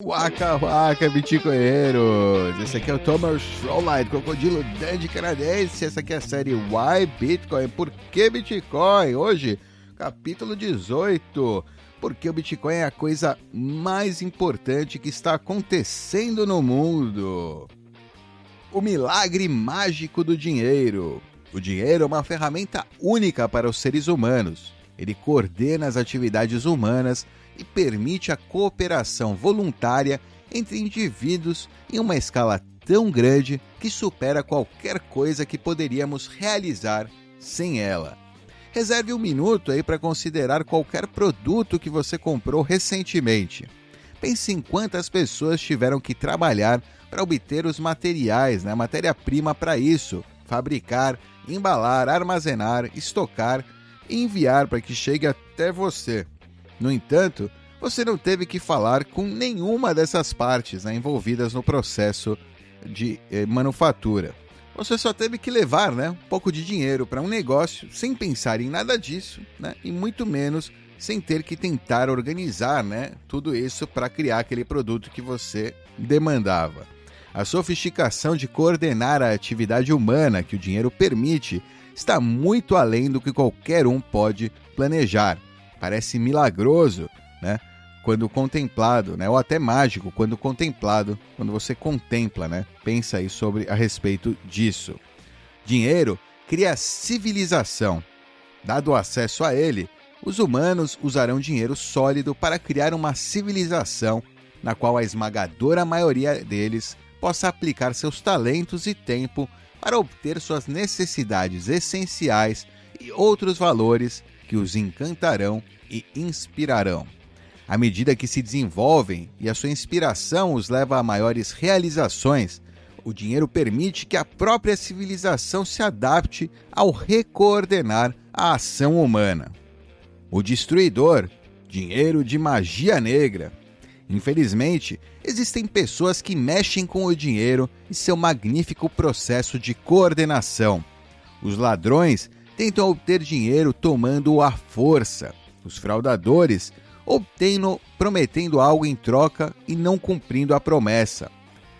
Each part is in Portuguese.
Waka Waka, bitcoinheiros! Esse aqui é o Thomas Showlight, Crocodilo Dandy Canadense. Essa aqui é a série Why Bitcoin? Por que Bitcoin? Hoje, capítulo 18. Porque o Bitcoin é a coisa mais importante que está acontecendo no mundo. O milagre mágico do dinheiro. O dinheiro é uma ferramenta única para os seres humanos. Ele coordena as atividades humanas e permite a cooperação voluntária entre indivíduos em uma escala tão grande que supera qualquer coisa que poderíamos realizar sem ela. Reserve um minuto aí para considerar qualquer produto que você comprou recentemente. Pense em quantas pessoas tiveram que trabalhar para obter os materiais, né, matéria-prima para isso, fabricar, embalar, armazenar, estocar e enviar para que chegue até você. No entanto, você não teve que falar com nenhuma dessas partes né, envolvidas no processo de eh, manufatura. Você só teve que levar né, um pouco de dinheiro para um negócio sem pensar em nada disso né, e muito menos sem ter que tentar organizar né, tudo isso para criar aquele produto que você demandava. A sofisticação de coordenar a atividade humana que o dinheiro permite está muito além do que qualquer um pode planejar parece milagroso, né? Quando contemplado, né? Ou até mágico quando contemplado, quando você contempla, né? Pensa aí sobre a respeito disso. Dinheiro cria civilização. Dado o acesso a ele, os humanos usarão dinheiro sólido para criar uma civilização na qual a esmagadora maioria deles possa aplicar seus talentos e tempo para obter suas necessidades essenciais e outros valores que os encantarão e inspirarão. À medida que se desenvolvem e a sua inspiração os leva a maiores realizações, o dinheiro permite que a própria civilização se adapte ao recoordenar a ação humana. O destruidor, dinheiro de magia negra. Infelizmente, existem pessoas que mexem com o dinheiro e seu magnífico processo de coordenação. Os ladrões tentam obter dinheiro tomando-o à força. Os fraudadores obtêm-no prometendo algo em troca e não cumprindo a promessa.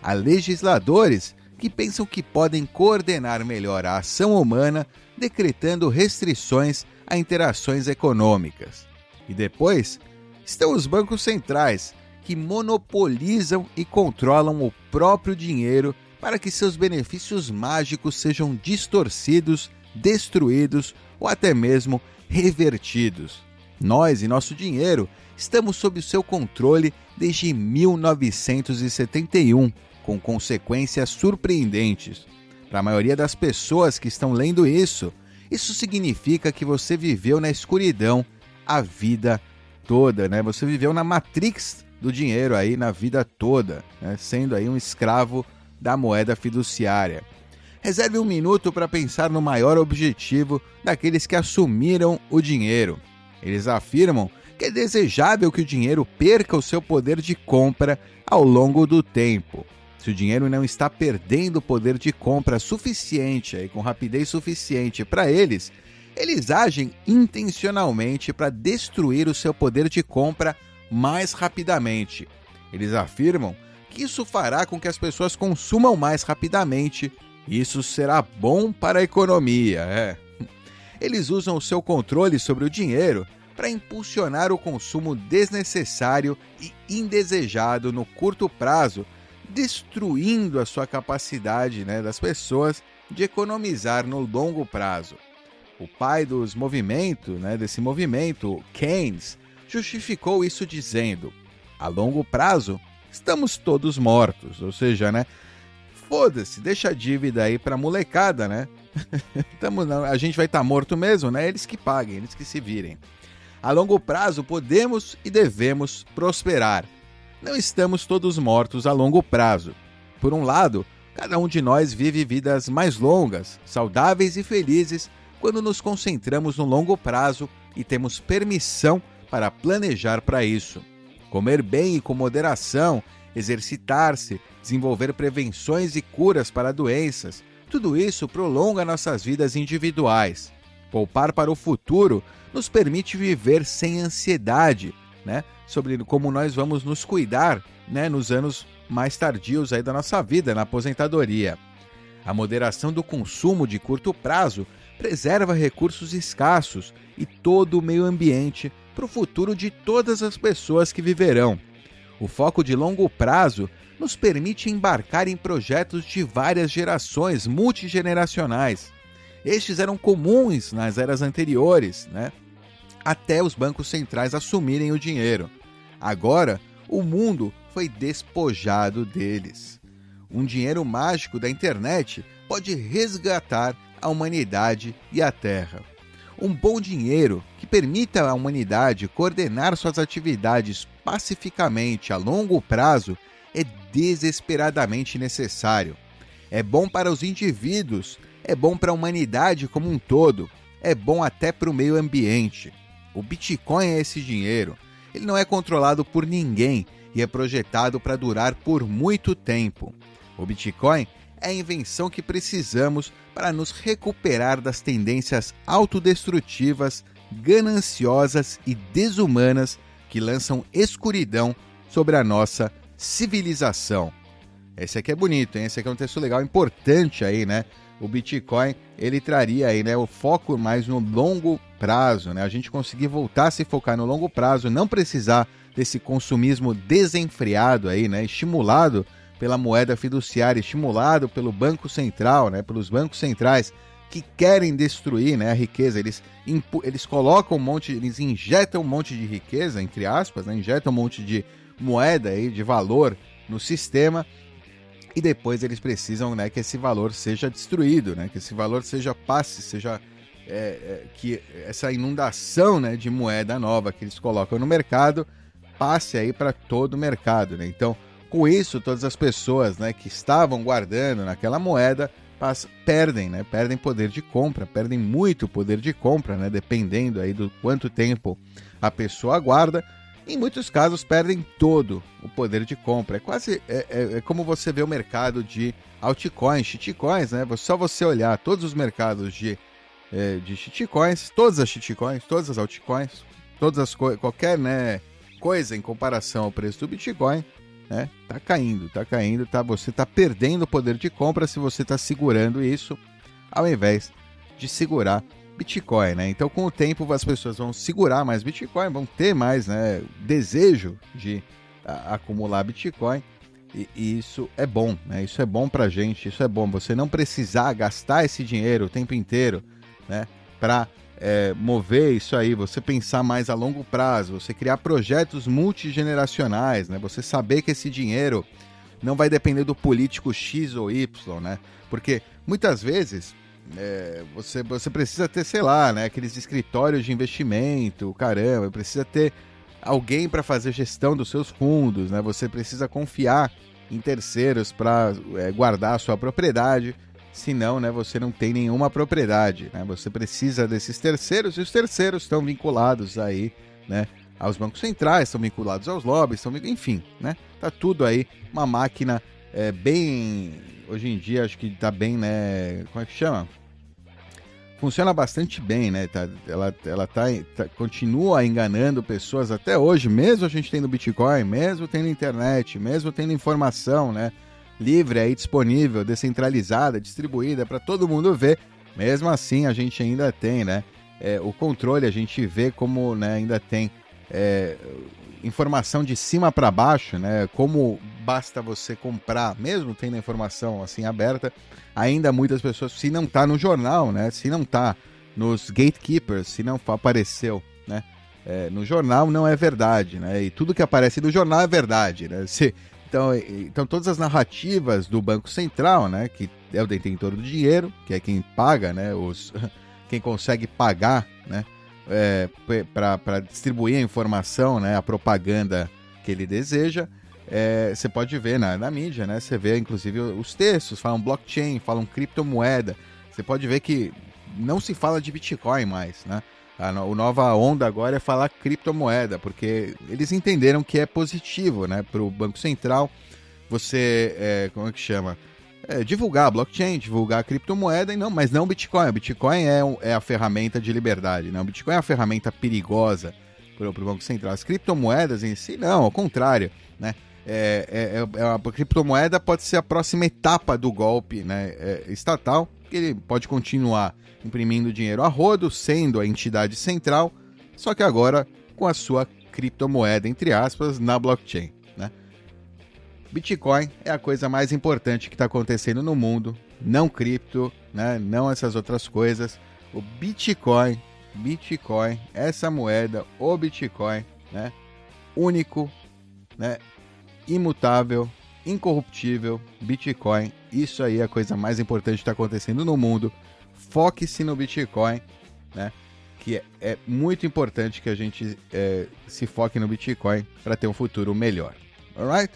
Há legisladores que pensam que podem coordenar melhor a ação humana, decretando restrições a interações econômicas. E depois estão os bancos centrais, que monopolizam e controlam o próprio dinheiro para que seus benefícios mágicos sejam distorcidos destruídos ou até mesmo revertidos. Nós e nosso dinheiro estamos sob o seu controle desde 1971, com consequências surpreendentes. Para a maioria das pessoas que estão lendo isso, isso significa que você viveu na escuridão a vida toda, né? Você viveu na matrix do dinheiro aí na vida toda, né? sendo aí um escravo da moeda fiduciária. Reserve um minuto para pensar no maior objetivo daqueles que assumiram o dinheiro. Eles afirmam que é desejável que o dinheiro perca o seu poder de compra ao longo do tempo. Se o dinheiro não está perdendo poder de compra suficiente e com rapidez suficiente para eles, eles agem intencionalmente para destruir o seu poder de compra mais rapidamente. Eles afirmam que isso fará com que as pessoas consumam mais rapidamente isso será bom para a economia, é. Eles usam o seu controle sobre o dinheiro para impulsionar o consumo desnecessário e indesejado no curto prazo, destruindo a sua capacidade né, das pessoas de economizar no longo prazo. O pai dos movimentos, né, desse movimento, Keynes, justificou isso dizendo: a longo prazo estamos todos mortos, ou seja, né, foda-se, deixa a dívida aí pra molecada, né? Tamo, a gente vai estar tá morto mesmo, né? Eles que paguem, eles que se virem. A longo prazo, podemos e devemos prosperar. Não estamos todos mortos a longo prazo. Por um lado, cada um de nós vive vidas mais longas, saudáveis e felizes quando nos concentramos no longo prazo e temos permissão para planejar para isso. Comer bem e com moderação exercitar-se, desenvolver prevenções e curas para doenças. Tudo isso prolonga nossas vidas individuais. Poupar para o futuro nos permite viver sem ansiedade, né, sobre como nós vamos nos cuidar né, nos anos mais tardios aí da nossa vida, na aposentadoria. A moderação do consumo de curto prazo preserva recursos escassos e todo o meio ambiente para o futuro de todas as pessoas que viverão. O foco de longo prazo nos permite embarcar em projetos de várias gerações multigeneracionais. Estes eram comuns nas eras anteriores, né? até os bancos centrais assumirem o dinheiro. Agora, o mundo foi despojado deles. Um dinheiro mágico da internet pode resgatar a humanidade e a Terra. Um bom dinheiro que permita à humanidade coordenar suas atividades pacificamente a longo prazo é desesperadamente necessário. É bom para os indivíduos, é bom para a humanidade como um todo, é bom até para o meio ambiente. O Bitcoin é esse dinheiro. Ele não é controlado por ninguém e é projetado para durar por muito tempo. O Bitcoin é a invenção que precisamos para nos recuperar das tendências autodestrutivas, gananciosas e desumanas que lançam escuridão sobre a nossa civilização. Esse aqui é bonito, hein? Esse aqui é um texto legal, importante aí, né? O Bitcoin, ele traria aí, né, o foco mais no longo prazo, né? A gente conseguir voltar a se focar no longo prazo, não precisar desse consumismo desenfreado aí, né? Estimulado pela moeda fiduciária, estimulado pelo Banco Central, né, pelos bancos centrais que querem destruir né, a riqueza. Eles, eles colocam um monte, eles injetam um monte de riqueza, entre aspas, né, injetam um monte de moeda aí, de valor no sistema e depois eles precisam né, que esse valor seja destruído, né, que esse valor seja passe, seja é, é, que essa inundação né, de moeda nova que eles colocam no mercado passe aí para todo o mercado. Né? Então, com isso, todas as pessoas né, que estavam guardando naquela moeda perdem, né? Perdem poder de compra, perdem muito poder de compra, né? Dependendo aí do quanto tempo a pessoa guarda. Em muitos casos perdem todo o poder de compra. É quase é, é, é como você vê o mercado de altcoins, shitcoins, né? Só você olhar todos os mercados de, é, de shitcoins, todas as shitcoins, todas as altcoins, todas as qualquer né, coisa em comparação ao preço do Bitcoin, né? Tá caindo, tá caindo, tá? Você tá perdendo o poder de compra se você tá segurando isso, ao invés de segurar Bitcoin, né? Então, com o tempo, as pessoas vão segurar mais Bitcoin, vão ter mais, né, desejo de a, acumular Bitcoin. E, isso é bom, né? Isso é bom pra gente, isso é bom. Você não precisar gastar esse dinheiro o tempo inteiro, né? Para é, mover isso aí, você pensar mais a longo prazo, você criar projetos multigeneracionais, né? Você saber que esse dinheiro não vai depender do político X ou Y, né? Porque muitas vezes é, você, você precisa ter, sei lá, né? Aqueles escritórios de investimento, caramba, precisa ter alguém para fazer gestão dos seus fundos, né? Você precisa confiar em terceiros para é, guardar a sua propriedade senão né, você não tem nenhuma propriedade. Né? Você precisa desses terceiros e os terceiros estão vinculados aí, né, aos bancos centrais, estão vinculados aos lobbies, estão, enfim, né? Tá tudo aí uma máquina é, bem hoje em dia acho que tá bem, né? Como é que chama? Funciona bastante bem, né? Tá, ela ela tá, tá, continua enganando pessoas até hoje, mesmo a gente tendo Bitcoin, mesmo tendo internet, mesmo tendo informação, né? Livre aí disponível, descentralizada, distribuída para todo mundo ver. Mesmo assim, a gente ainda tem, né? É, o controle, a gente vê como né, ainda tem é, informação de cima para baixo, né? Como basta você comprar, mesmo tendo a informação assim aberta, ainda muitas pessoas, se não está no jornal, né? Se não está nos gatekeepers, se não apareceu, né? É, no jornal não é verdade, né? E tudo que aparece no jornal é verdade, né? Se, então, então todas as narrativas do Banco Central, né, que é o detentor do dinheiro, que é quem paga, né, os, quem consegue pagar, né, é, para distribuir a informação, né, a propaganda que ele deseja, é, você pode ver na, na mídia, né, você vê inclusive os textos, falam blockchain, falam criptomoeda, você pode ver que não se fala de Bitcoin mais, né, a, a nova onda agora é falar criptomoeda, porque eles entenderam que é positivo né, para o Banco Central você, é, como é que chama? É, divulgar blockchain, divulgar criptomoeda, e não, mas não Bitcoin. O Bitcoin é, é a ferramenta de liberdade. Né? O Bitcoin é a ferramenta perigosa para o Banco Central. As criptomoedas em si, não, ao contrário, né? É, é, é, a criptomoeda pode ser a próxima etapa do golpe né, é, estatal, ele pode continuar imprimindo dinheiro a rodo, sendo a entidade central, só que agora com a sua criptomoeda, entre aspas, na blockchain. Né? Bitcoin é a coisa mais importante que está acontecendo no mundo, não cripto, né? não essas outras coisas. O Bitcoin, Bitcoin, essa moeda, o Bitcoin, né? único, né? imutável, incorruptível, Bitcoin. Isso aí é a coisa mais importante que está acontecendo no mundo. Foque-se no Bitcoin, né? Que é, é muito importante que a gente é, se foque no Bitcoin para ter um futuro melhor. Alright?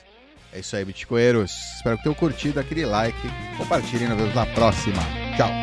É isso aí, Bitcoinheiros. Espero que tenham curtido aquele like. Compartilhem, nos vemos na próxima. Tchau!